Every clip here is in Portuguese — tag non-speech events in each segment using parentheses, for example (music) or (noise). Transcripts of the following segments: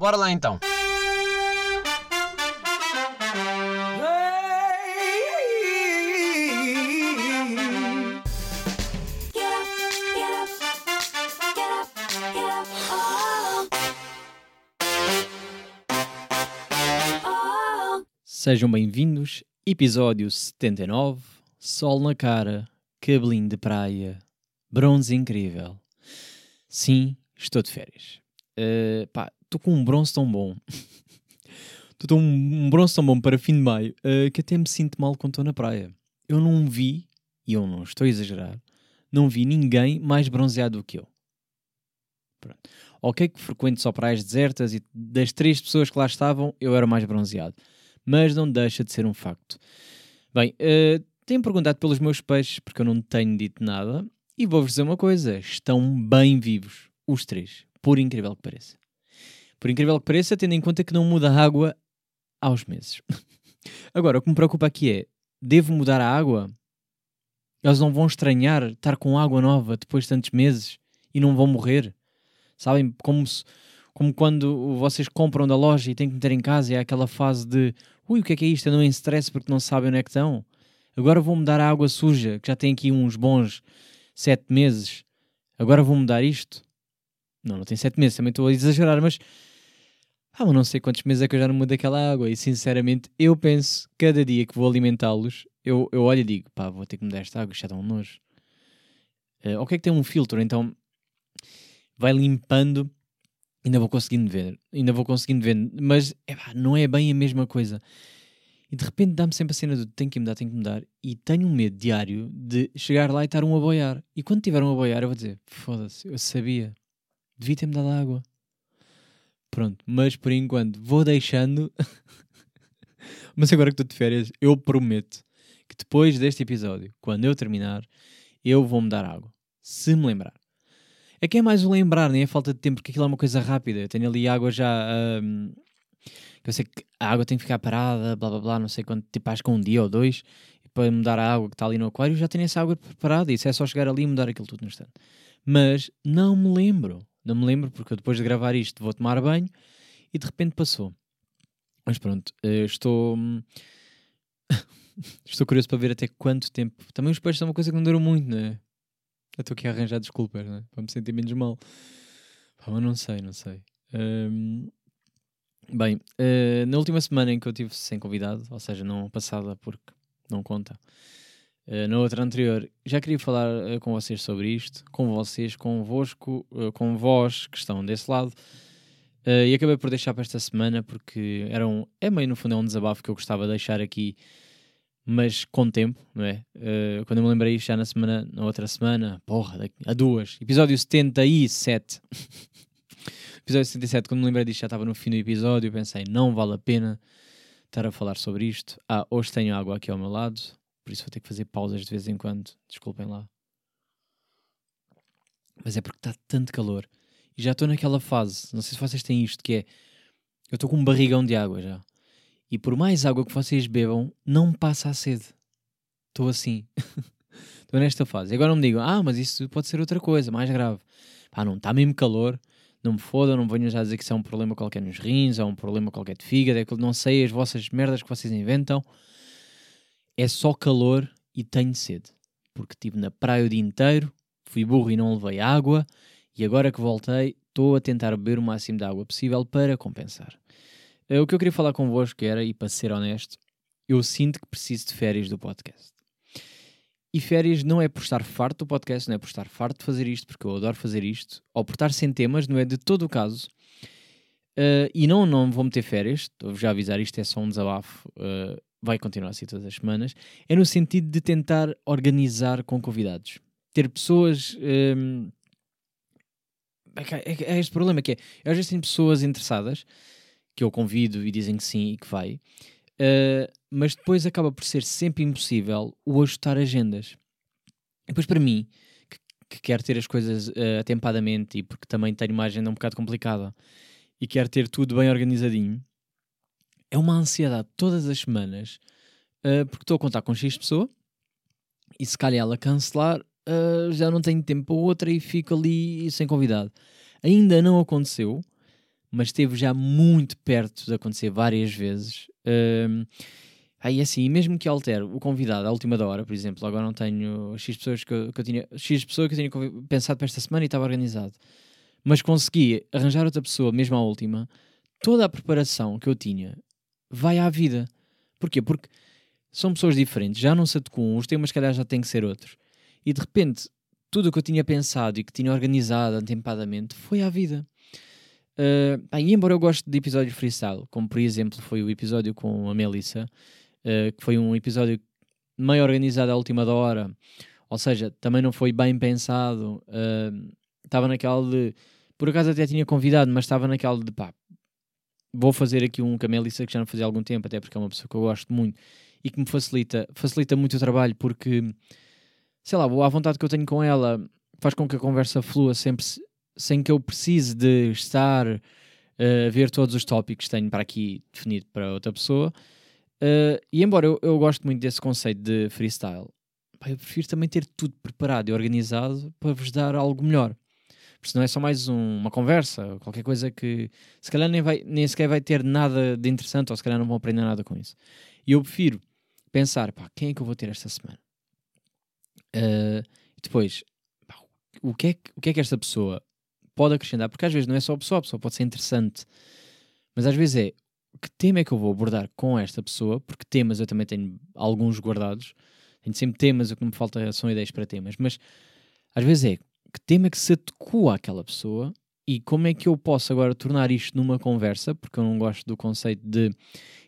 Bora lá então. Sejam bem-vindos, episódio 79, sol na cara, cabelinho de praia, bronze incrível. Sim, estou de férias. Uh, pá, estou com um bronze tão bom. (laughs) Estou com um bronze tão bom para fim de maio uh, que até me sinto mal quando estou na praia. Eu não vi, e eu não estou a exagerar, não vi ninguém mais bronzeado do que eu. Pronto. Ok que frequento só praias desertas e das três pessoas que lá estavam, eu era mais bronzeado. Mas não deixa de ser um facto. Bem, uh, tenho perguntado pelos meus peixes, porque eu não tenho dito nada, e vou-vos dizer uma coisa: estão bem vivos, os três, por incrível que pareça. Por incrível que pareça, tendo em conta que não muda a água aos meses. (laughs) Agora, o que me preocupa aqui é: devo mudar a água? Eles não vão estranhar estar com água nova depois de tantos meses e não vão morrer? Sabem? Como, se, como quando vocês compram da loja e têm que meter em casa e é aquela fase de ui, o que é que é isto? Não em stress porque não sabem onde é que estão. Agora vou mudar a água suja, que já tem aqui uns bons sete meses. Agora vou mudar isto? Não, não tem sete meses, também estou a exagerar, mas ah, não sei quantos meses é que eu já não mudo aquela água. E sinceramente, eu penso, cada dia que vou alimentá-los, eu, eu olho e digo, pá, vou ter que mudar esta água, já dá um nojo. Uh, ok que tem um filtro, então vai limpando, ainda vou conseguindo ver, ainda vou conseguindo ver, mas epá, não é bem a mesma coisa. E de repente dá-me sempre a cena de tenho que mudar, tenho que mudar, e tenho um medo diário de chegar lá e estar um a boiar. E quando tiver um a boiar, eu vou dizer, foda-se, eu sabia, devia ter-me dado água. Pronto, mas por enquanto vou deixando. (laughs) mas agora que estou de férias, eu prometo que depois deste episódio, quando eu terminar, eu vou-me dar água. Se me lembrar. É que é mais o lembrar, nem é falta de tempo, porque aquilo é uma coisa rápida. Eu tenho ali água já. Um, eu sei que a água tem que ficar parada, blá blá blá, não sei quanto, tipo, acho que um dia ou dois, para mudar a água que está ali no aquário, já tenho essa água preparada. Isso é só chegar ali e mudar aquilo tudo no instante. Mas não me lembro. Não me lembro, porque eu depois de gravar isto vou tomar banho e de repente passou. Mas pronto, eh, estou. (laughs) estou curioso para ver até quanto tempo. Também os peixes são uma coisa que não durou muito, não é? Eu estou aqui a arranjar desculpas, né? Para me sentir menos mal. Pá, não sei, não sei. Um, bem, uh, na última semana em que eu estive sem convidado, ou seja, não passada porque não conta, uh, na outra anterior, já queria falar uh, com vocês sobre isto, com vocês, convosco, uh, com vós que estão desse lado. e acabei por deixar para esta semana porque era um, é meio no fundo é um desabafo que eu gostava de deixar aqui mas com tempo, não é? Quando eu me lembrei já na semana, na outra semana, porra, a duas, episódio 77. (laughs) episódio 77, quando me lembrei disto, já estava no fim do episódio, pensei, não vale a pena estar a falar sobre isto. Ah, hoje tenho água aqui ao meu lado, por isso vou ter que fazer pausas de vez em quando, desculpem lá. Mas é porque está tanto calor. E já estou naquela fase, não sei se vocês têm isto, que é, eu estou com um barrigão de água já. E por mais água que vocês bebam, não passa a sede. Estou assim. (laughs) Estou nesta fase. E agora não me digam, ah, mas isso pode ser outra coisa, mais grave. Pá, não, está mesmo calor. Não me fodam, não venham já dizer que isso é um problema qualquer nos rins, ou um problema qualquer de fígado, é que não sei as vossas merdas que vocês inventam. É só calor e tenho sede. Porque estive na praia o dia inteiro, fui burro e não levei água, e agora que voltei, estou a tentar beber o máximo de água possível para compensar. Eh, o que eu queria falar convosco era, e para ser honesto, eu sinto que preciso de férias do podcast. E férias não é por estar farto do podcast, não é por estar farto de fazer isto, porque eu adoro fazer isto, ou por estar sem temas, não é de todo o caso. Uh, e não, não vou meter férias, estou já avisar, isto é só um desabafo, uh, vai continuar assim todas as semanas. É no sentido de tentar organizar com convidados. Ter pessoas. Um, é, é, é este problema que é, eu às vezes tenho pessoas interessadas que eu convido e dizem que sim e que vai, uh, mas depois acaba por ser sempre impossível o ajustar agendas. Depois, para mim, que, que quero ter as coisas uh, atempadamente e porque também tenho uma agenda um bocado complicada e quero ter tudo bem organizadinho, é uma ansiedade todas as semanas, uh, porque estou a contar com X pessoa e se calhar ela cancelar, já não tenho tempo para outra e fico ali sem convidado. Ainda não aconteceu, mas esteve já muito perto de acontecer várias vezes. Um, aí assim, mesmo que altere o convidado à última hora, por exemplo, agora não tenho X pessoas que eu, que eu tinha, X pessoa que eu tinha pensado para esta semana e estava organizado, mas consegui arranjar outra pessoa, mesmo à última, toda a preparação que eu tinha vai à vida. Porquê? Porque são pessoas diferentes, já não se adequam, os temas, calhar, já têm que ser outros. E de repente, tudo o que eu tinha pensado e que tinha organizado antempadamente foi à vida. Uh, e embora eu goste de episódios freestyle, como por exemplo foi o episódio com a Melissa, uh, que foi um episódio meio organizado à última da hora, ou seja, também não foi bem pensado, estava uh, naquela de. Por acaso até tinha convidado, mas estava naquela de pá, vou fazer aqui um com a Melissa que já não fazia há algum tempo, até porque é uma pessoa que eu gosto muito e que me facilita, facilita muito o trabalho, porque sei lá, a vontade que eu tenho com ela faz com que a conversa flua sempre sem que eu precise de estar uh, a ver todos os tópicos que tenho para aqui definido para outra pessoa. Uh, e embora eu, eu goste muito desse conceito de freestyle, eu prefiro também ter tudo preparado e organizado para vos dar algo melhor. Porque senão é só mais um, uma conversa, qualquer coisa que se calhar nem, vai, nem sequer vai ter nada de interessante ou se calhar não vão aprender nada com isso. E eu prefiro pensar, pá, quem é que eu vou ter esta semana? Uh, e depois, pá, o, que é que, o que é que esta pessoa pode acrescentar, porque às vezes não é só a pessoa, a pessoa pode ser interessante, mas às vezes é que tema é que eu vou abordar com esta pessoa, porque temas eu também tenho alguns guardados, tenho sempre temas, o que me falta são ideias para temas, mas às vezes é que tema é que se adequa àquela pessoa e como é que eu posso agora tornar isto numa conversa, porque eu não gosto do conceito de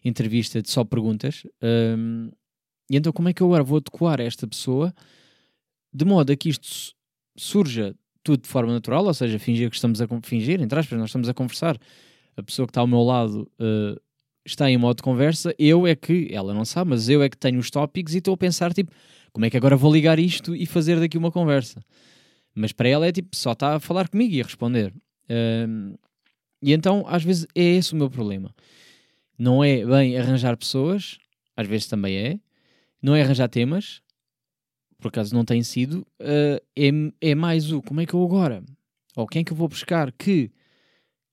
entrevista de só perguntas, um, e então como é que eu agora vou adequar esta pessoa de modo a que isto surja tudo de forma natural, ou seja, fingir que estamos a fingir, entre aspas, nós estamos a conversar. A pessoa que está ao meu lado uh, está em modo de conversa, eu é que, ela não sabe, mas eu é que tenho os tópicos e estou a pensar, tipo, como é que agora vou ligar isto e fazer daqui uma conversa? Mas para ela é tipo, só está a falar comigo e a responder. E então, às vezes, é esse o meu problema. Não é bem arranjar pessoas, às vezes também é. Não é arranjar temas, por acaso não tem sido, uh, é, é mais o como é que eu agora, ou quem é que eu vou buscar que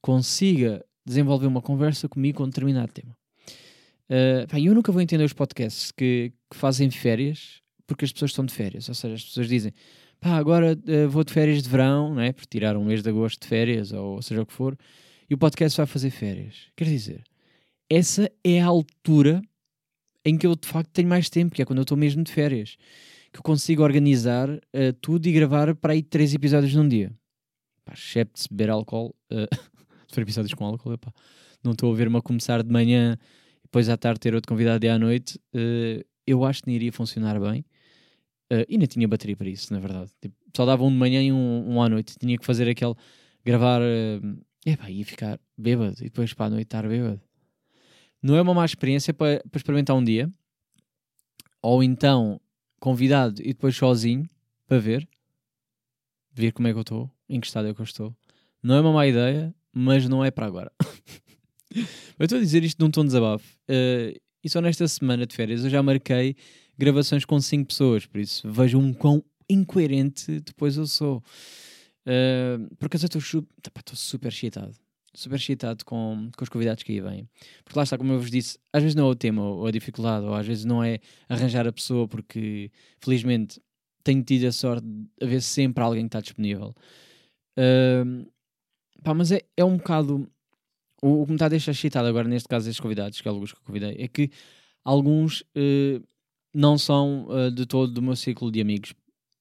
consiga desenvolver uma conversa comigo com um determinado tema. Uh, pá, eu nunca vou entender os podcasts que, que, fazem férias porque as pessoas estão de férias, ou seja, as pessoas dizem pá, agora uh, vou de férias de verão, não é? por tirar um mês de agosto de férias, ou seja o que for, e o podcast vai fazer férias. Quer dizer, essa é a altura em que eu de facto tenho mais tempo, que é quando eu estou mesmo de férias que eu consigo organizar uh, tudo e gravar para aí três episódios num dia. Pá, excepto se beber álcool, uh, (laughs) se for episódios com álcool, epá, não estou a ver-me a começar de manhã depois à tarde ter outro convidado e à noite. Uh, eu acho que não iria funcionar bem. Uh, e nem tinha bateria para isso, na verdade. Tipo, só dava um de manhã e um, um à noite. Tinha que fazer aquele. gravar. Uh, epá, ia ficar bêbado e depois para a noite estar bêbado. Não é uma má experiência para, para experimentar um dia. Ou então convidado e depois sozinho para ver, ver como é que eu estou, em que estado é que eu estou. Não é uma má ideia, mas não é para agora. (laughs) eu estou a dizer isto num tom de desabafo. Uh, e só nesta semana de férias eu já marquei gravações com 5 pessoas, por isso vejam quão incoerente depois eu sou. Uh, porque eu estou super excitado super excitado com, com os convidados que aí vêm. Porque lá está, como eu vos disse, às vezes não é o tema ou a dificuldade, ou às vezes não é arranjar a pessoa, porque felizmente tenho tido a sorte de haver sempre alguém que está disponível. Uh, pá, mas é, é um bocado. O, o que me está a deixar excitado agora, neste caso, estes convidados, que é alguns que eu convidei, é que alguns uh, não são uh, de todo do meu ciclo de amigos.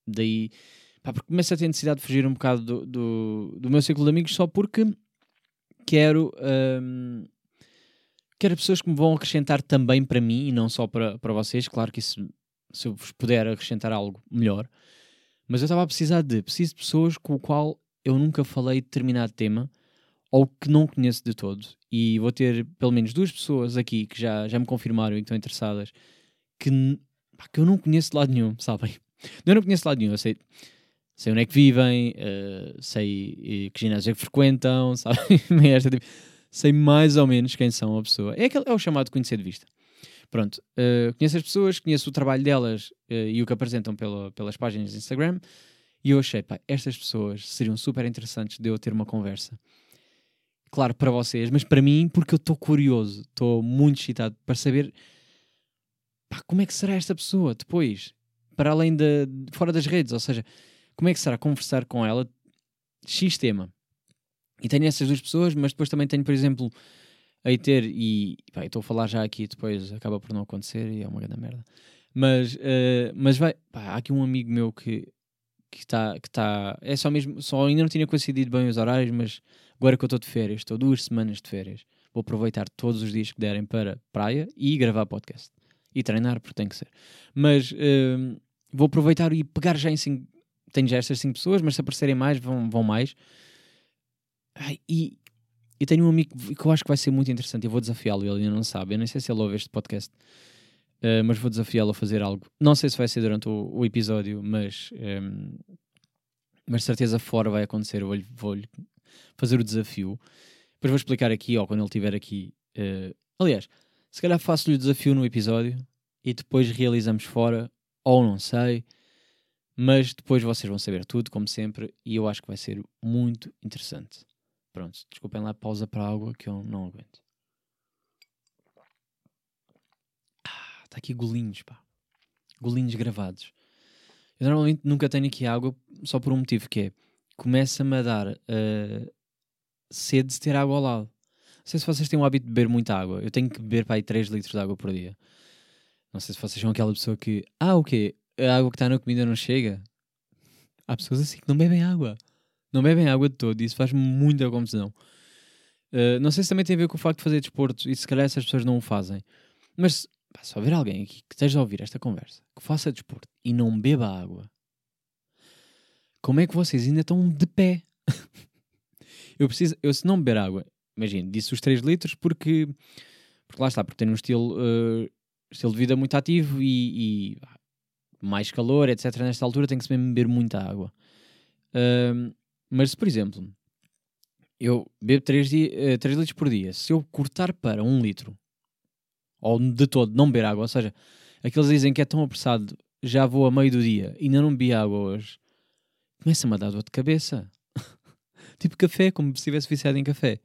Daí, pá, porque começo a ter necessidade de fugir um bocado do, do, do meu ciclo de amigos só porque quero, um, quero pessoas que me vão acrescentar também para mim e não só para, para vocês. Claro que isso, se eu vos puder acrescentar algo melhor, mas eu estava a precisar de, preciso de pessoas com o qual eu nunca falei de determinado tema ou que não conheço de todo. E vou ter pelo menos duas pessoas aqui que já, já me confirmaram e que estão interessadas que, pá, que eu não conheço de lado nenhum, sabem? (laughs) Eu não conheço de lado nenhum, eu sei sei onde é que vivem, uh, sei uh, que ginásio é que frequentam, (laughs) sabe? Esta, tipo, sei mais ou menos quem são a pessoa. É, aquele, é o chamado conhecer de vista. Pronto, uh, conheço as pessoas, conheço o trabalho delas e o que apresentam pela, pelas páginas de Instagram e eu achei, pá, estas pessoas seriam super interessantes de eu ter uma conversa. claro, para vocês, mas para mim, porque eu estou curioso, estou muito excitado para saber pá, como é que será esta pessoa depois, para além de, fora das redes, ou seja, como é que será conversar com ela X tema. E tenho essas duas pessoas, mas depois também tenho, por exemplo, a ter, e pá, estou a falar já aqui, depois acaba por não acontecer e é uma grande merda. Mas, uh, mas vai, pá, há aqui um amigo meu que que está, que tá, é só mesmo, só ainda não tinha coincidido bem os horários, mas agora que eu estou de férias, estou duas semanas de férias, vou aproveitar todos os dias que derem para praia e gravar podcast. E treinar, porque tem que ser. Mas uh, vou aproveitar e pegar já em cinco, tenho já estas cinco pessoas, mas se aparecerem mais, vão, vão mais. Ai, e eu tenho um amigo que eu acho que vai ser muito interessante. Eu vou desafiá-lo, ele ainda não sabe. Eu nem sei se ele ouve este podcast, uh, mas vou desafiá-lo a fazer algo. Não sei se vai ser durante o, o episódio, mas, um, mas certeza fora vai acontecer. Vou-lhe vou fazer o desafio. Depois vou explicar aqui, ou quando ele estiver aqui. Uh, aliás, se calhar faço-lhe o desafio no episódio e depois realizamos fora, ou não sei. Mas depois vocês vão saber tudo, como sempre, e eu acho que vai ser muito interessante. Pronto, desculpem lá, pausa para a água que eu não aguento. Ah, está aqui golinhos, pá. Golinhos gravados. Eu normalmente nunca tenho aqui água só por um motivo que é começa-me a dar uh, sede de ter água ao lado. Não sei se vocês têm o hábito de beber muita água. Eu tenho que beber para aí 3 litros de água por dia. Não sei se vocês são aquela pessoa que, ah, o quê? a água que está na comida não chega. Há pessoas assim que não bebem água. Não bebem água de todo isso faz muita confusão. Uh, não sei se também tem a ver com o facto de fazer desporto e se calhar essas pessoas não o fazem. Mas pá, se houver alguém aqui que esteja a ouvir esta conversa, que faça desporto e não beba água, como é que vocês ainda estão de pé? (laughs) eu preciso, eu se não beber água, imagine, disse os 3 litros porque, porque lá está, porque tenho um estilo, uh, estilo de vida muito ativo e, e mais calor, etc. Nesta altura tem que se mesmo beber muita água. Uh, mas se, por exemplo, eu bebo 3, dia, 3 litros por dia, se eu cortar para 1 litro, ou de todo não beber água, ou seja, aqueles dizem que é tão apressado, já vou a meio do dia e ainda não bebi água hoje, começa-me a dar dor de cabeça. (laughs) tipo café, como se estivesse viciado em café.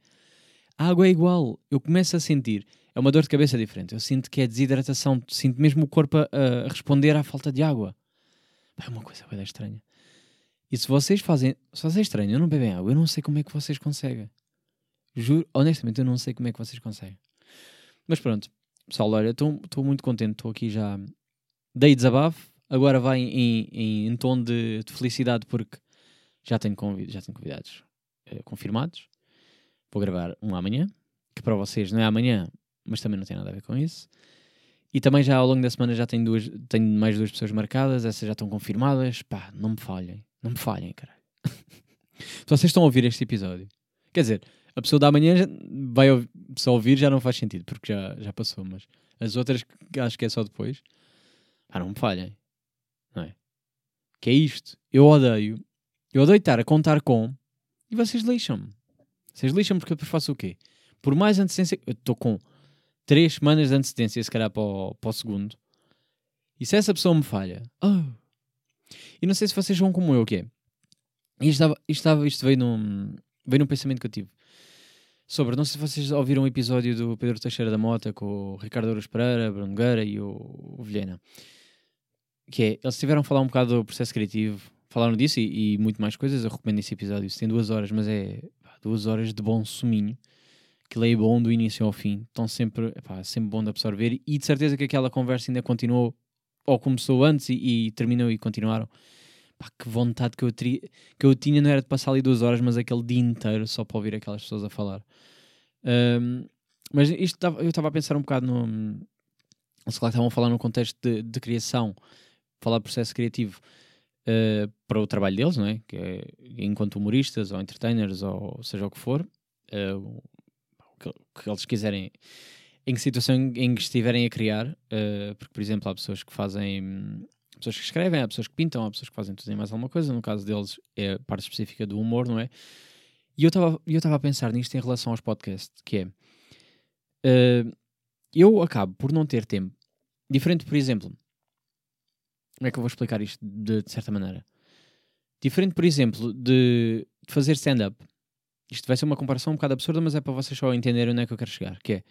A água é igual, eu começo a sentir é uma dor de cabeça diferente. Eu sinto que é desidratação, sinto mesmo o corpo a, a responder à falta de água. É uma coisa bem estranha. E se vocês fazem, se vocês estranham, não bebem água, eu não sei como é que vocês conseguem. Juro, honestamente, eu não sei como é que vocês conseguem. Mas pronto, pessoal, olha, estou muito contente, estou aqui já. Dei desabafo, agora vai em, em, em tom de, de, felicidade porque já tenho, convid já tenho convidados eh, confirmados. Vou gravar um amanhã, que para vocês não é amanhã, mas também não tem nada a ver com isso. E também já ao longo da semana já tenho, duas, tenho mais duas pessoas marcadas, essas já estão confirmadas. Pá, não me falhem, não me falhem, caralho. Se (laughs) vocês estão a ouvir este episódio, quer dizer, a pessoa da manhã vai só ouvir já não faz sentido, porque já, já passou, mas as outras acho que é só depois, pá, não me falhem, não é? Que é isto, eu odeio, eu odeio estar a contar com e vocês lixam-me. Vocês lixam-me porque eu depois faço o quê? Por mais antecedência, eu estou com três semanas de antecedência, se calhar, para o, para o segundo. E se essa pessoa me falha, oh. e não sei se vocês vão como eu, que é. Isto, estava, estava, isto veio, num, veio num pensamento que eu tive. Sobre, não sei se vocês ouviram um episódio do Pedro Teixeira da Mota com o Ricardo Ouros Pereira, Bruno e o, o Vilhena. Que é, eles tiveram a falar um bocado do processo criativo, falaram disso e, e muito mais coisas. Eu recomendo esse episódio. Isso tem duas horas, mas é duas horas de bom suminho aquilo é bom do início ao fim, estão sempre, epá, sempre bom de absorver e de certeza que aquela conversa ainda continuou, ou começou antes e, e terminou e continuaram. Que vontade que eu, teria, que eu tinha não era de passar ali duas horas, mas aquele dia inteiro só para ouvir aquelas pessoas a falar. Um, mas isto eu estava a pensar um bocado no. Se lá estavam a falar no contexto de, de criação, falar processo criativo uh, para o trabalho deles, não é? Que é enquanto humoristas ou entertainers ou seja o que for. Uh, que, que eles quiserem, em que situação em que estiverem a criar, uh, porque, por exemplo, há pessoas que fazem, pessoas que escrevem, há pessoas que pintam, há pessoas que fazem tudo e mais alguma coisa, no caso deles é a parte específica do humor, não é? E eu estava a pensar nisto em relação aos podcasts, que é, eu acabo por não ter tempo, diferente, por exemplo, como é que eu vou explicar isto de, de certa maneira? Diferente, por exemplo, de, fazer stand-up, isto vai ser uma comparação um bocado absurda, mas é para vocês só entenderem onde é que eu quero chegar. Que é,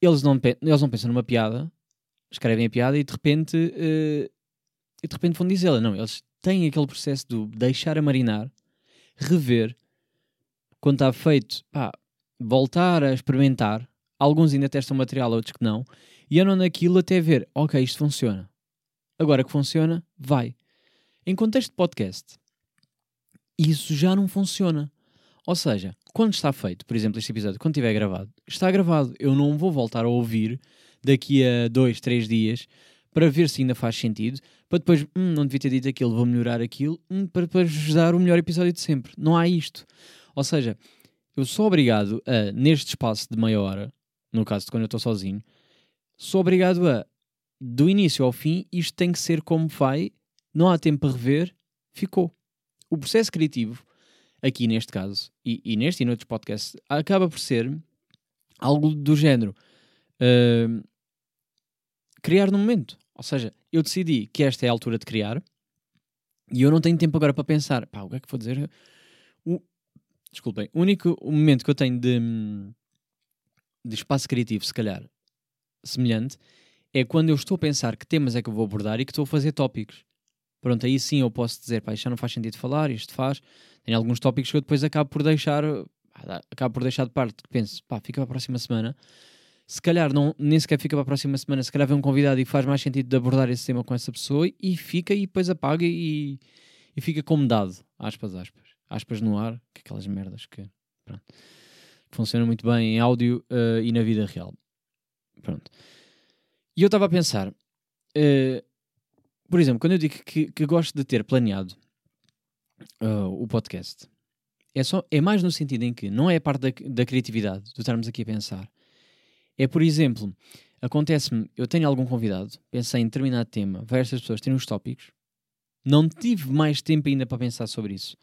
eles não, eles não pensam numa piada, escrevem a piada e de repente, uh, e de repente vão dizê-la. Não, eles têm aquele processo de deixar a marinar, rever, quando está feito, pá, voltar a experimentar. Alguns ainda testam material, outros que não. E andam naquilo até ver, ok, isto funciona. Agora que funciona, vai. Em contexto de podcast, isso já não funciona. Ou seja, quando está feito, por exemplo, este episódio, quando estiver gravado, está gravado. Eu não vou voltar a ouvir daqui a dois, três dias para ver se ainda faz sentido, para depois, hum, não devia ter dito aquilo, vou melhorar aquilo, hum, para depois dar o melhor episódio de sempre. Não há isto. Ou seja, eu sou obrigado a, neste espaço de meia hora, no caso de quando eu estou sozinho, sou obrigado a, do início ao fim, isto tem que ser como vai, não há tempo para rever, ficou. O processo criativo aqui neste caso, e, e neste e noutros podcasts, acaba por ser algo do género uh, criar no momento. Ou seja, eu decidi que esta é a altura de criar e eu não tenho tempo agora para pensar, pá, o que é que vou dizer? O, desculpem, o único momento que eu tenho de, de espaço criativo, se calhar, semelhante, é quando eu estou a pensar que temas é que eu vou abordar e que estou a fazer tópicos. Pronto, aí sim eu posso dizer, pá, isto já não faz sentido falar, isto faz. Tem alguns tópicos que eu depois acabo por deixar, acabo por deixar de parte. Penso, pá, fica para a próxima semana. Se calhar não, nem sequer fica para a próxima semana, se calhar vem um convidado e faz mais sentido de abordar esse tema com essa pessoa e fica e depois apaga e, e fica como dado, aspas, aspas. Aspas no ar, que aquelas merdas que, pronto, funcionam muito bem em áudio uh, e na vida real. Pronto. E eu estava a pensar, uh, por exemplo, quando eu digo que, que gosto de ter planeado uh, o podcast, é, só, é mais no sentido em que não é a parte da, da criatividade, de estarmos aqui a pensar. É, por exemplo, acontece-me, eu tenho algum convidado, pensei em determinado tema, várias pessoas têm os tópicos, não tive mais tempo ainda para pensar sobre isso.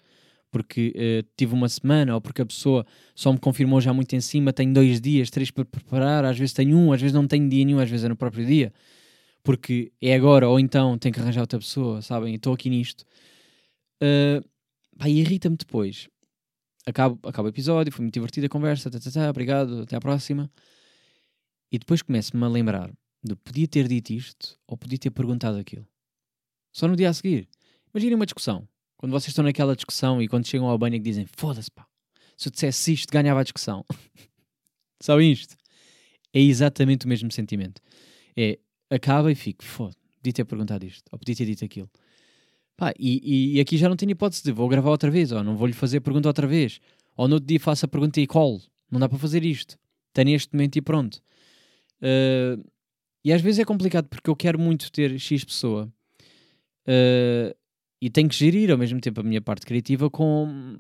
Porque uh, tive uma semana, ou porque a pessoa só me confirmou já muito em cima, tenho dois dias, três para preparar, às vezes tenho um, às vezes não tenho dia nenhum, às vezes é no próprio dia porque é agora ou então tenho que arranjar outra pessoa, sabem? Estou aqui nisto. Uh, pá, irrita-me depois. Acabo, acabo o episódio, foi muito divertida a conversa, tá, tá, tá, obrigado, até à próxima. E depois começo-me a lembrar de podia ter dito isto ou podia ter perguntado aquilo. Só no dia a seguir. Imaginem uma discussão. Quando vocês estão naquela discussão e quando chegam ao banho e dizem foda-se pá, se eu dissesse isto ganhava a discussão. (laughs) Sabem isto? É exatamente o mesmo sentimento. É, acaba e fico, foda, podia ter perguntado isto, ou podia ter dito aquilo. Pá, e, e, aqui já não tenho hipótese de vou gravar outra vez, ou não vou-lhe fazer a pergunta outra vez, ou no outro dia faço a pergunta e call. Não dá para fazer isto. Está neste momento e pronto. Uh, e às vezes é complicado porque eu quero muito ter X pessoa uh, e tenho que gerir ao mesmo tempo a minha parte criativa com,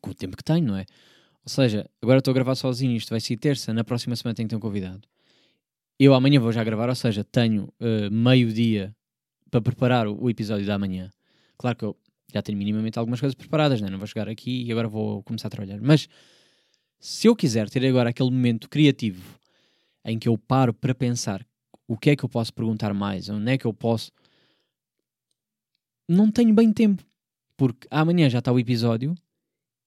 com o tempo que tenho, não é? Ou seja, agora estou a gravar sozinho, isto vai ser terça, na próxima semana tenho que ter um convidado eu amanhã vou já gravar, ou seja, tenho uh, meio dia para preparar o, o, episódio da manhã. Claro que eu já tenho minimamente algumas coisas preparadas, né? não vou chegar aqui e agora vou começar a trabalhar. Mas se eu quiser ter agora aquele momento criativo em que eu paro para pensar o que é que eu posso perguntar mais, onde é que eu posso. Não tenho bem tempo, porque amanhã já está o episódio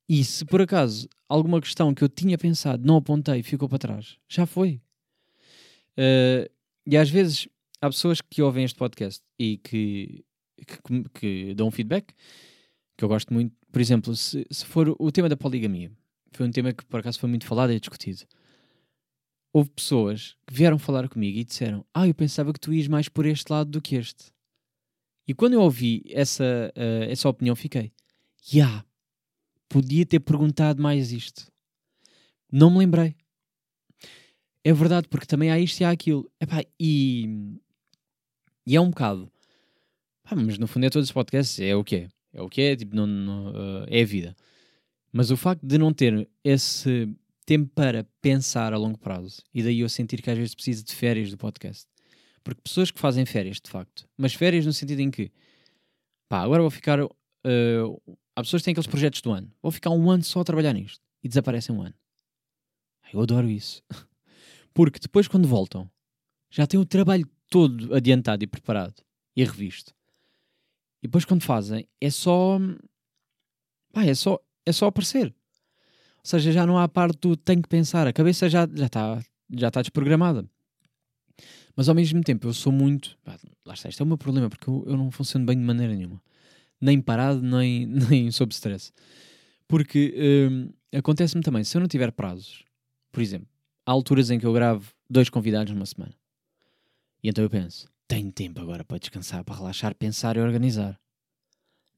e se por acaso alguma questão que eu tinha pensado não apontei ficou para trás, já foi. Uh, e às vezes há pessoas que ouvem este podcast e que, que, que, dão feedback, que eu gosto muito. Por exemplo, se, se for o tema da poligamia, foi um tema que por acaso foi muito falado e discutido. Houve pessoas que vieram falar comigo e disseram: Ah, eu pensava que tu ias mais por este lado do que este. E quando eu ouvi essa, uh, essa opinião, fiquei: Ya, yeah, podia ter perguntado mais isto. Não me lembrei. É verdade, porque também há isto e há aquilo. Epá, e, e é um bocado. Mas no fundo é todos os podcasts, é o que é. É o que é, tipo, não, não uh, é a vida. Mas o facto de não ter esse tempo para pensar a longo prazo, e daí eu sentir que às vezes preciso de férias do podcast. Porque pessoas que fazem férias, de facto, mas férias no sentido em que, pá, agora vou ficar. Uh, há pessoas que têm aqueles projetos do ano, vou ficar um ano só a trabalhar nisto e desaparecem um ano. Eu adoro isso. (laughs) Porque depois, quando voltam, já têm o trabalho todo adiantado e preparado e revisto. E depois, quando fazem, é só. Pá, é só. é só aparecer. Ou seja, já não há a parte do tenho que pensar, a cabeça já está já tá, já tá desprogramada. Mas ao mesmo tempo eu sou muito. Lá está, isto é o meu problema, porque eu, eu não funciono bem de maneira nenhuma. Nem parado, nem, (laughs) nem sob stress. Porque hum, acontece-me também, se eu não tiver prazos, por exemplo, há alturas em que eu gravo dois convidados numa semana. E então eu penso, tenho tempo agora para descansar, para relaxar, pensar e organizar.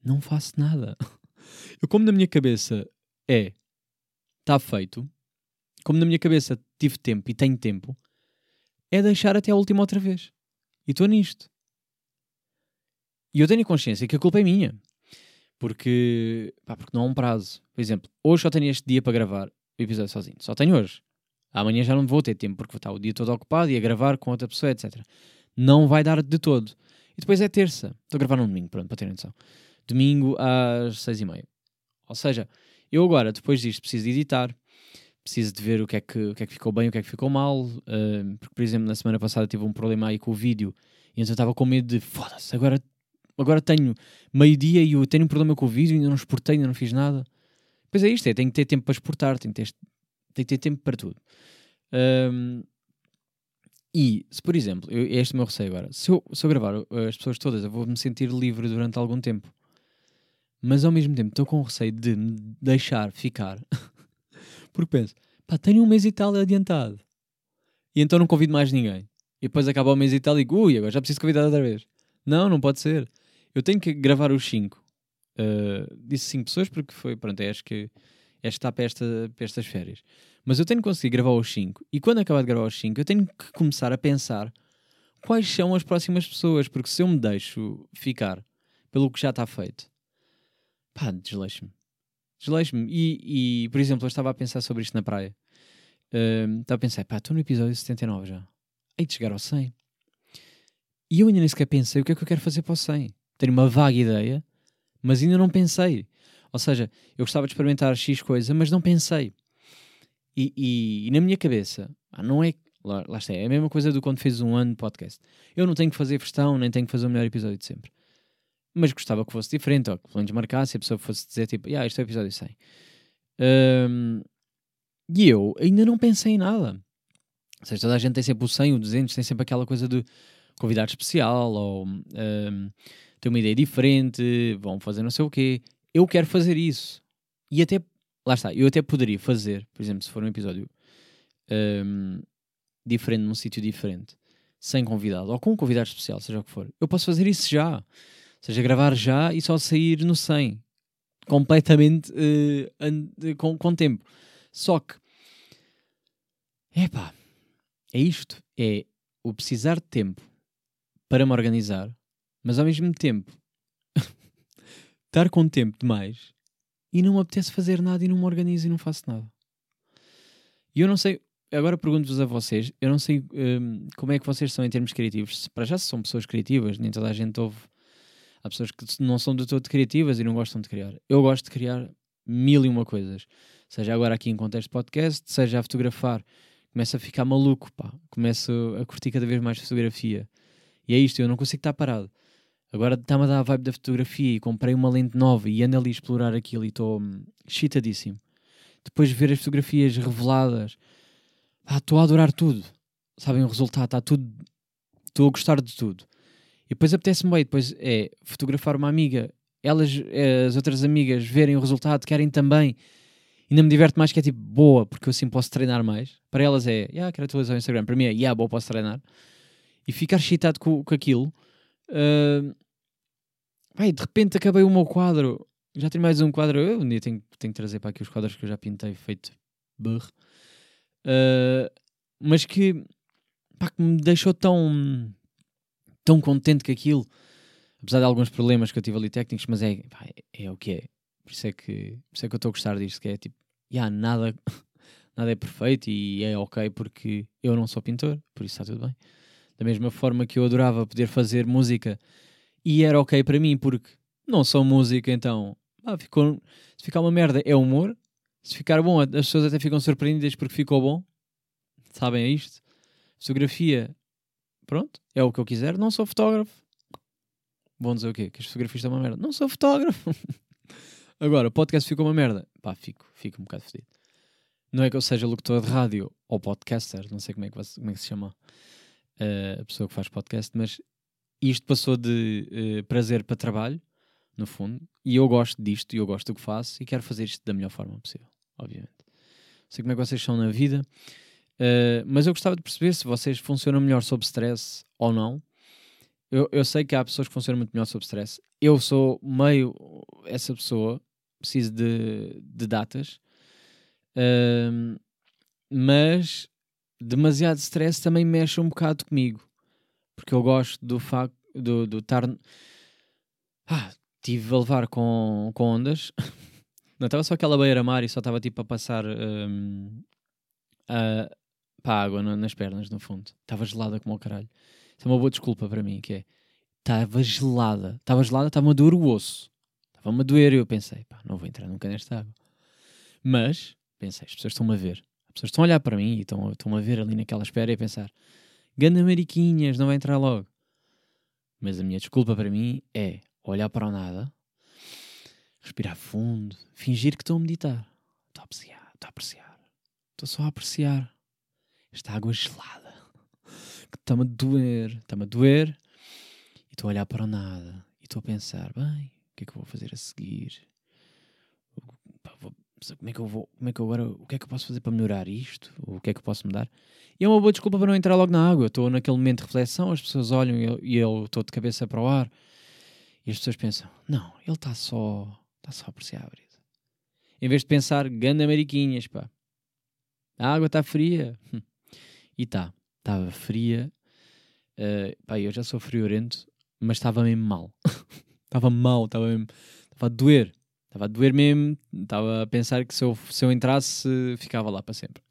Não faço nada. (laughs) Eu, como na minha cabeça é, está feito, como na minha cabeça tive tempo e tenho tempo, é deixar até a última outra vez. E estou nisto. E eu tenho consciência que a culpa é minha. Porque, pá, porque não há um prazo. Por exemplo, hoje só tenho este dia para gravar o episódio sozinho. Só tenho hoje. Amanhã já não vou ter tempo porque vou estar o dia todo ocupado e a gravar com outra pessoa, etc. Não vai dar de todo. E depois é terça. Estou a gravar num domingo, pronto, para terem noção. Domingo às seis e meia. Ou seja, eu agora, depois disto, preciso editar, preciso de ver o que é que, o que, é que ficou bem, o que é que ficou mal. Uh, porque, por exemplo, na semana passada tive um problema aí com o vídeo e então eu estava com medo de foda-se, agora, agora tenho meio-dia e eu tenho um problema com o vídeo, ainda não exportei, ainda não fiz nada. Pois é isto, é, tenho que ter tempo para exportar, tenho que ter, tenho que ter tempo para tudo. Um, e, se por exemplo, eu, este é o meu receio agora, se eu, se eu gravar as pessoas todas, eu vou me sentir livre durante algum tempo. Mas ao mesmo tempo estou com receio de me deixar ficar. (laughs) Porque penso, pá, tenho um mês e tal adiantado. E então não convido mais ninguém. E depois acaba o mês e tal e digo, ui, agora já preciso convidar outra vez. Não, não pode ser. Eu tenho que gravar os 5. Uh, disse 5 pessoas porque foi, pronto, é, acho que é está para, esta, para estas férias. Mas eu tenho que conseguir gravar os 5. E quando acabar de gravar os 5, eu tenho que começar a pensar quais são as próximas pessoas. Porque se eu me deixo ficar pelo que já está feito, pá, desleixo-me. Desleixo-me. E, e, por exemplo, eu estava a pensar sobre isto na praia. Uh, estava a pensar, pá, estou no episódio 79 já. Hei de chegar ao 100. E eu ainda nem sequer pensei o que é que eu quero fazer para o 100. Tenho uma vaga ideia, mas ainda não pensei. Ou seja, eu gostava de experimentar X coisa, mas não pensei. E, e, e na minha cabeça, não é. Lá, lá, está, é a mesma coisa do quando fez um ano de podcast. Eu não tenho que fazer versão, nem tenho que fazer o melhor episódio de sempre mas gostava que fosse diferente, ou que pelo menos marcasse, a pessoa fosse dizer tipo, ah, este é o episódio 100. Um, e eu ainda não pensei em nada. Ou seja, toda a gente tem sempre o 100, o 200, tem sempre aquela coisa de convidado especial, ou um, ter uma ideia diferente, vão fazer não sei o quê. Eu quero fazer isso. E até, lá está, eu até poderia fazer, por exemplo, se for um episódio um, diferente, num sítio diferente, sem convidado, ou com um convidado especial, seja o que for. Eu posso fazer isso já seja, gravar já e só sair no 100. Completamente uh, com, com tempo. Só que, epá, é isto. É o precisar de tempo para me organizar, mas ao mesmo tempo (laughs) estar com tempo demais e não me apetece fazer nada e não me organizo e não faço nada. E eu não sei, agora pergunto-vos a vocês, eu não sei um, como é que vocês são em termos criativos. Para já se são pessoas criativas, nem toda a gente ouve Há pessoas que não são de todo criativas e não gostam de criar. Eu gosto de criar mil e uma coisas. Seja agora aqui em contexto podcast, seja a fotografar. Começo a ficar maluco, pá. Começo a curtir cada vez mais fotografia. E é isto, eu não consigo estar parado. Agora está-me a dar a vibe da fotografia e comprei uma lente nova e ando ali a explorar aquilo e estou hum, excitadíssimo. Depois de ver as fotografias reveladas, estou a adorar tudo. Sabem o resultado, está tudo. Estou a gostar de tudo. E depois apetece-me bem, depois é fotografar uma amiga, elas, as outras amigas, verem o resultado, querem também. Ainda me diverte mais que é tipo, boa, porque eu assim posso treinar mais. Para elas é, yeah, quero atualizar o Instagram. Para mim é, yeah, boa, posso treinar. E ficar excitado com, com aquilo. Uh, vai, de repente acabei o meu quadro. Já tenho mais um quadro. Eu um dia tenho, tenho que trazer para aqui os quadros que eu já pintei, feito burro. Uh, mas que, pá, que me deixou tão tão contente com aquilo, apesar de alguns problemas que eu tive ali técnicos, mas é, pá, é, é, o que é. Por isso é que, por isso é que eu estou a gostar disto, que é tipo, yeah, nada, (laughs) nada é perfeito e é ok porque eu não sou pintor, por isso está tudo bem. Da mesma forma que eu adorava poder fazer música e era ok para mim porque não sou música, então ah, ficou, se ficar uma merda é humor, se ficar bom as pessoas até ficam surpreendidas porque ficou bom. Sabem, isto. Fotografia Pronto, é o que eu quiser. Não sou fotógrafo. Vão dizer o quê? Que as fotografias estão uma merda. Não sou fotógrafo. (laughs) Agora, o podcast ficou uma merda. Pá, fico, fico um bocado fedido. Não é que eu seja locutor de rádio ou podcaster, não sei como é que, como é que se chama uh, a pessoa que faz podcast, mas isto passou de uh, prazer para trabalho, no fundo, e eu gosto disto, e eu gosto do que faço, e quero fazer isto da melhor forma possível, obviamente. Não sei como é que vocês são na vida, uh, mas eu gostava de perceber se vocês funcionam melhor sob stress ou não. Eu, eu sei que há pessoas que funcionam muito melhor sob stress. Eu sou meio essa pessoa, preciso de, de datas, uh, mas demasiado stress também mexe um bocado comigo. Porque eu gosto do facto do estar. Ah, tive a levar com, com ondas. (laughs) Não estava só aquela beira-mar e só estava tipo a passar um, a, para a água nas pernas, no fundo. Estava gelada como o caralho. Isso é uma boa desculpa para mim, que é. Estava gelada. Estava gelada, estava-me a doer o osso. Estava-me a doer e eu pensei, pá, não vou entrar nunca nesta água. Mas, pensei, as pessoas estão-me a ver. As pessoas estão a olhar para mim e estão, estão a ver ali naquela espera e a pensar: Ganda Mariquinhas, não vai entrar logo. Mas a minha desculpa para mim é olhar para o nada, respirar fundo, fingir que estou a meditar. Estou a apreciar, estou a apreciar. Estou só a apreciar esta água gelada que está-me a doer, está-me a doer. E estou a olhar para o nada e estou a pensar: bem, o que é que eu vou fazer a seguir? como é que eu vou, como é que eu agora, o que é que eu posso fazer para melhorar isto? O que é que eu posso mudar? E é uma boa desculpa para não entrar logo na água. Estou naquele momento de reflexão, as pessoas olham e eu, e eu estou de cabeça para o ar e as pessoas pensam: não, ele está só, está só a apreciar a brisa. Em vez de pensar, ganda mariquinhas, pá. A água está fria. E está, estava fria. Uh, pá, eu já sou friorento, mas estava mesmo mal. (laughs) Estava mal, estava estava a doer. Estava a doer mesmo, estava a pensar que se eu, se eu entrasse, ficava lá para sempre.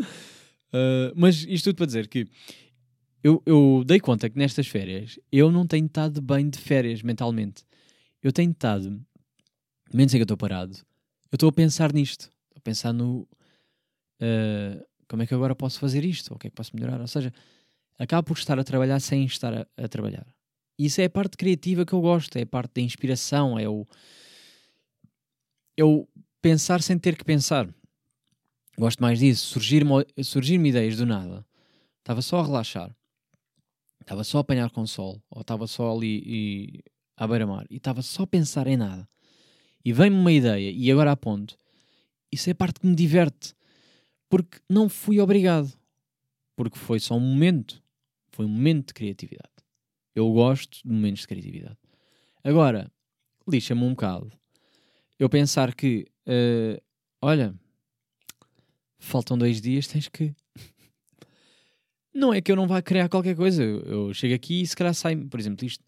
uh, (laughs) mas isto tudo para dizer que eu, eu dei conta que nestas férias eu não tenho estado bem de férias mentalmente. Eu tenho estado, menos em que eu estou parado, eu estou a pensar nisto. A pensar no uh, como é que agora posso fazer isto, ou o que é que posso melhorar. Ou seja, acabo por estar a trabalhar sem estar a, a trabalhar. Isso é a parte criativa que eu gosto, é a parte da inspiração, é o eu pensar sem ter que pensar. Gosto mais disso. Surgir-me surgir ideias do nada. Estava só a relaxar. Estava só a apanhar com sol. Ou estava só ali e, à beira-mar. E estava só a pensar em nada. E vem-me uma ideia e agora aponto. Isso é a parte que me diverte. Porque não fui obrigado. Porque foi só um momento. Foi um momento de criatividade. Eu gosto de momentos de criatividade. Agora, lixa-me um bocado eu pensar que, uh, olha, faltam dois dias, tens que. (laughs) não é que eu não vá criar qualquer coisa. Eu, eu chego aqui e se calhar sai, por exemplo, isto.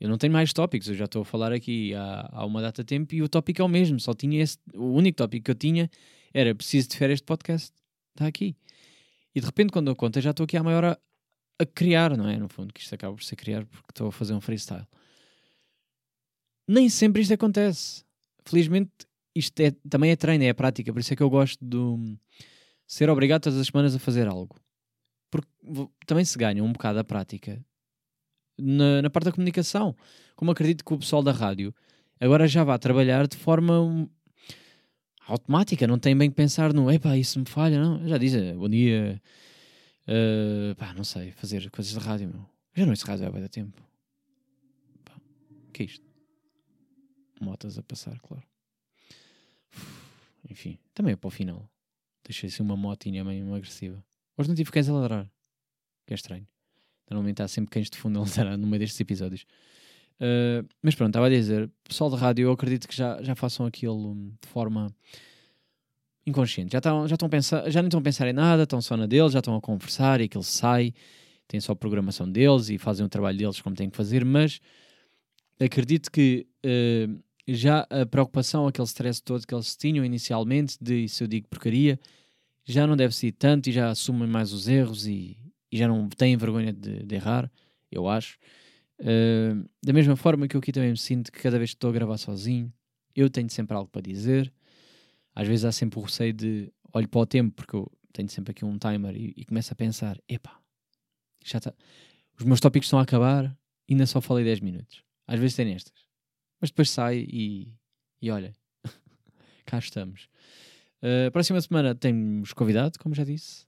Eu não tenho mais tópicos, eu já estou a falar aqui há, há uma data de tempo e o tópico é o mesmo. Só tinha esse. O único tópico que eu tinha era preciso de férias de podcast. Está aqui. E de repente, quando eu conto, eu já estou aqui à maior a, a criar, não é? No fundo, que isto acaba por ser criar porque estou a fazer um freestyle. Nem sempre isto acontece felizmente isto é, também é treino, é a prática, por isso é que eu gosto de ser obrigado todas as semanas a fazer algo. Porque também se ganha um bocado a prática na, na parte da comunicação. Como acredito que o pessoal da rádio agora já vai trabalhar de forma automática, não tem bem que pensar no epá, isso me falha, não. Já diz, bom dia, uh, pá, não sei, fazer coisas de rádio, meu. Já não é rádio há bem tempo. Pá, que é isto? motas a passar, claro. Enfim, também é para o final. Deixei se uma motinha meio agressiva. Hoje não tive cães a ladrar. Que é estranho. Normalmente há sempre cães de fundo a ladrar no meio destes episódios. Uh, mas pronto, estava a dizer, pessoal de rádio, eu acredito que já, já façam aquilo de forma inconsciente. Já, estão, já, estão pensar, já não estão a pensar em nada, estão só na deles, já estão a conversar e aquilo sai, tem só a programação deles e fazem o trabalho deles como têm que fazer, mas acredito que uh, já a preocupação, aquele stress todo que eles tinham inicialmente, de se eu digo porcaria, já não deve ser tanto e já assumem mais os erros e, e já não têm vergonha de, de errar, eu acho. Da mesma forma que eu aqui também me sinto que cada vez que estou a gravar sozinho, eu tenho sempre algo para dizer. Às vezes há sempre o receio de olho para o tempo, porque eu tenho sempre aqui um timer e, e começo a pensar: epá, já está. Os meus tópicos estão a acabar e ainda só falei 10 minutos. Às vezes tem estas. Mas depois sai e, e olha, (laughs) cá estamos. Uh, próxima semana temos convidado, como já disse.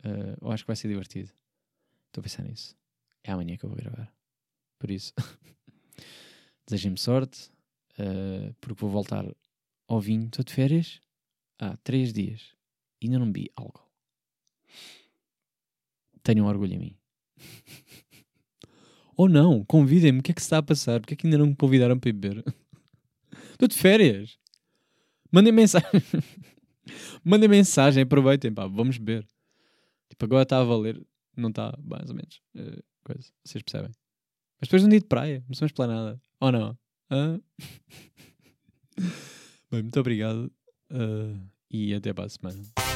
Uh, eu acho que vai ser divertido. Estou a pensar nisso. É amanhã que eu vou gravar. Por isso, (laughs) desejem-me sorte, uh, porque vou voltar ao vinho. Estou de férias há três dias ainda não bebi álcool. Tenham orgulho em mim. (laughs) Ou não, convidem-me. O que é que se está a passar? Porque é que ainda não me convidaram para beber? (laughs) Estou de férias. Mandem mensagem. Mandem mensagem, aproveitem, pá, vamos beber. Tipo, agora está a valer, não está, mais ou menos. Uh, coisa, vocês percebem. Mas depois de um dia de praia, não para nada. Ou não? Uh? (laughs) Bem, muito obrigado uh, e até para a semana.